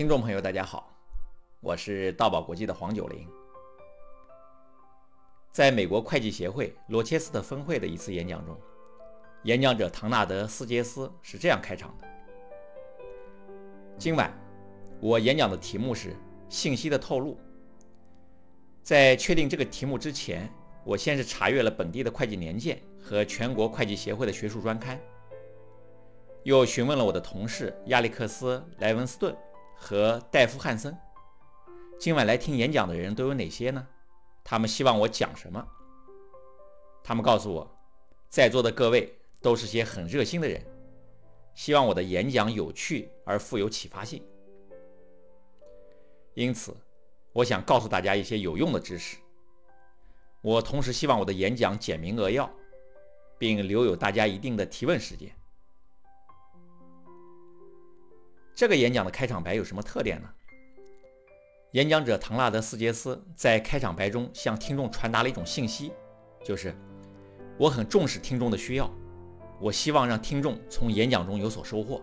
听众朋友，大家好，我是道宝国际的黄九龄。在美国会计协会罗切斯特分会的一次演讲中，演讲者唐纳德·斯杰斯是这样开场的：“今晚我演讲的题目是信息的透露。在确定这个题目之前，我先是查阅了本地的会计年鉴和全国会计协会的学术专刊，又询问了我的同事亚历克斯·莱文斯顿。”和戴夫·汉森，今晚来听演讲的人都有哪些呢？他们希望我讲什么？他们告诉我，在座的各位都是些很热心的人，希望我的演讲有趣而富有启发性。因此，我想告诉大家一些有用的知识。我同时希望我的演讲简明扼要，并留有大家一定的提问时间。这个演讲的开场白有什么特点呢？演讲者唐纳德·斯杰斯在开场白中向听众传达了一种信息，就是我很重视听众的需要，我希望让听众从演讲中有所收获。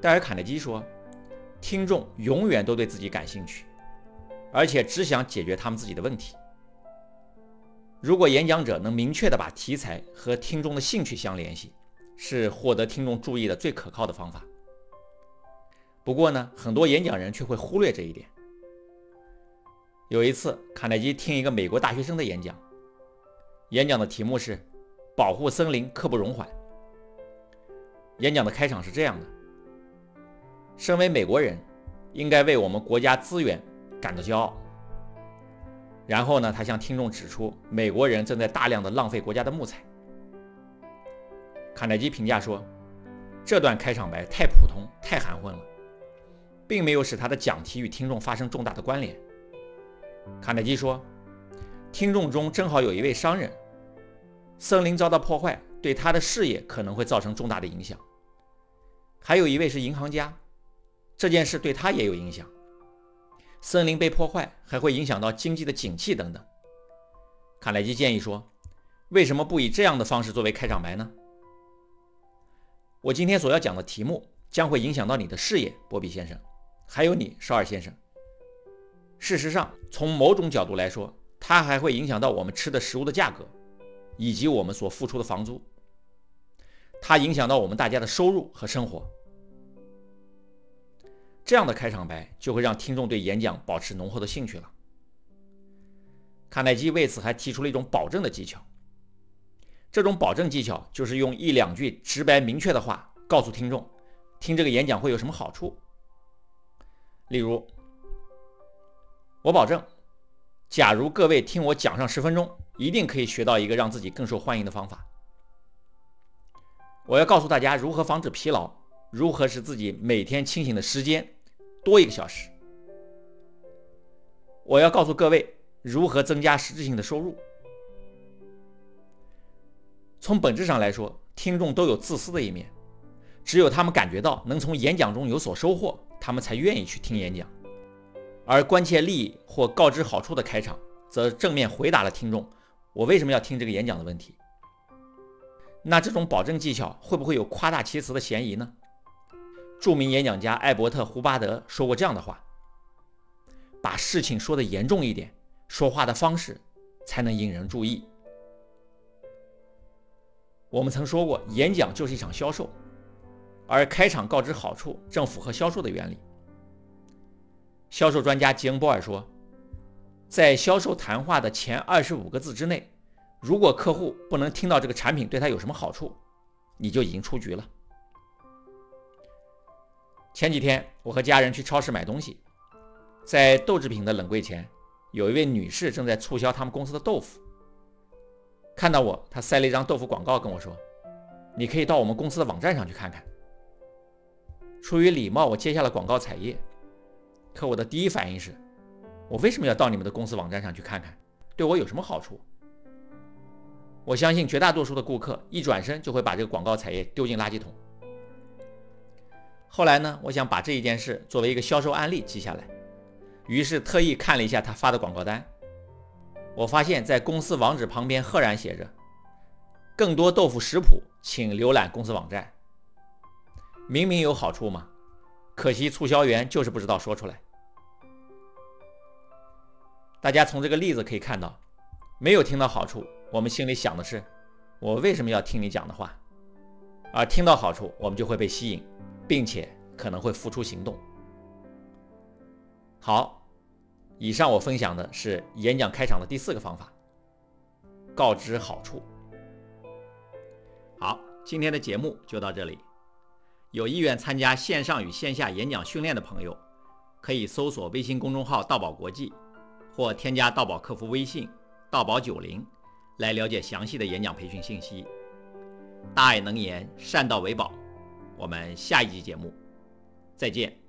戴尔·卡内基说：“听众永远都对自己感兴趣，而且只想解决他们自己的问题。如果演讲者能明确地把题材和听众的兴趣相联系。”是获得听众注意的最可靠的方法。不过呢，很多演讲人却会忽略这一点。有一次，卡耐基听一个美国大学生的演讲，演讲的题目是“保护森林刻不容缓”。演讲的开场是这样的：“身为美国人，应该为我们国家资源感到骄傲。”然后呢，他向听众指出，美国人正在大量的浪费国家的木材。卡耐基评价说：“这段开场白太普通、太含混了，并没有使他的讲题与听众发生重大的关联。”卡耐基说：“听众中正好有一位商人，森林遭到破坏，对他的事业可能会造成重大的影响；还有一位是银行家，这件事对他也有影响。森林被破坏还会影响到经济的景气等等。”卡耐基建议说：“为什么不以这样的方式作为开场白呢？”我今天所要讲的题目将会影响到你的事业，波比先生，还有你，绍尔先生。事实上，从某种角度来说，它还会影响到我们吃的食物的价格，以及我们所付出的房租。它影响到我们大家的收入和生活。这样的开场白就会让听众对演讲保持浓厚的兴趣了。卡耐基为此还提出了一种保证的技巧。这种保证技巧就是用一两句直白明确的话告诉听众，听这个演讲会有什么好处。例如，我保证，假如各位听我讲上十分钟，一定可以学到一个让自己更受欢迎的方法。我要告诉大家如何防止疲劳，如何使自己每天清醒的时间多一个小时。我要告诉各位如何增加实质性的收入。从本质上来说，听众都有自私的一面，只有他们感觉到能从演讲中有所收获，他们才愿意去听演讲。而关切利益或告知好处的开场，则正面回答了听众“我为什么要听这个演讲”的问题。那这种保证技巧会不会有夸大其词的嫌疑呢？著名演讲家艾伯特·胡巴德说过这样的话：“把事情说得严重一点，说话的方式才能引人注意。”我们曾说过，演讲就是一场销售，而开场告知好处正符合销售的原理。销售专家吉恩·波尔说，在销售谈话的前二十五个字之内，如果客户不能听到这个产品对他有什么好处，你就已经出局了。前几天，我和家人去超市买东西，在豆制品的冷柜前，有一位女士正在促销他们公司的豆腐。看到我，他塞了一张豆腐广告跟我说：“你可以到我们公司的网站上去看看。”出于礼貌，我接下了广告彩页。可我的第一反应是：我为什么要到你们的公司网站上去看看？对我有什么好处？我相信绝大多数的顾客一转身就会把这个广告彩页丢进垃圾桶。后来呢，我想把这一件事作为一个销售案例记下来，于是特意看了一下他发的广告单。我发现，在公司网址旁边赫然写着：“更多豆腐食谱，请浏览公司网站。”明明有好处嘛，可惜促销员就是不知道说出来。大家从这个例子可以看到，没有听到好处，我们心里想的是，我为什么要听你讲的话？而听到好处，我们就会被吸引，并且可能会付出行动。好，以上我分享的是演讲开场的第四个方法，告知好处。好，今天的节目就到这里。有意愿参加线上与线下演讲训练的朋友，可以搜索微信公众号“道宝国际”，或添加道宝客服微信“道宝九零”，来了解详细的演讲培训信息。大爱能言，善道为宝。我们下一集节目再见。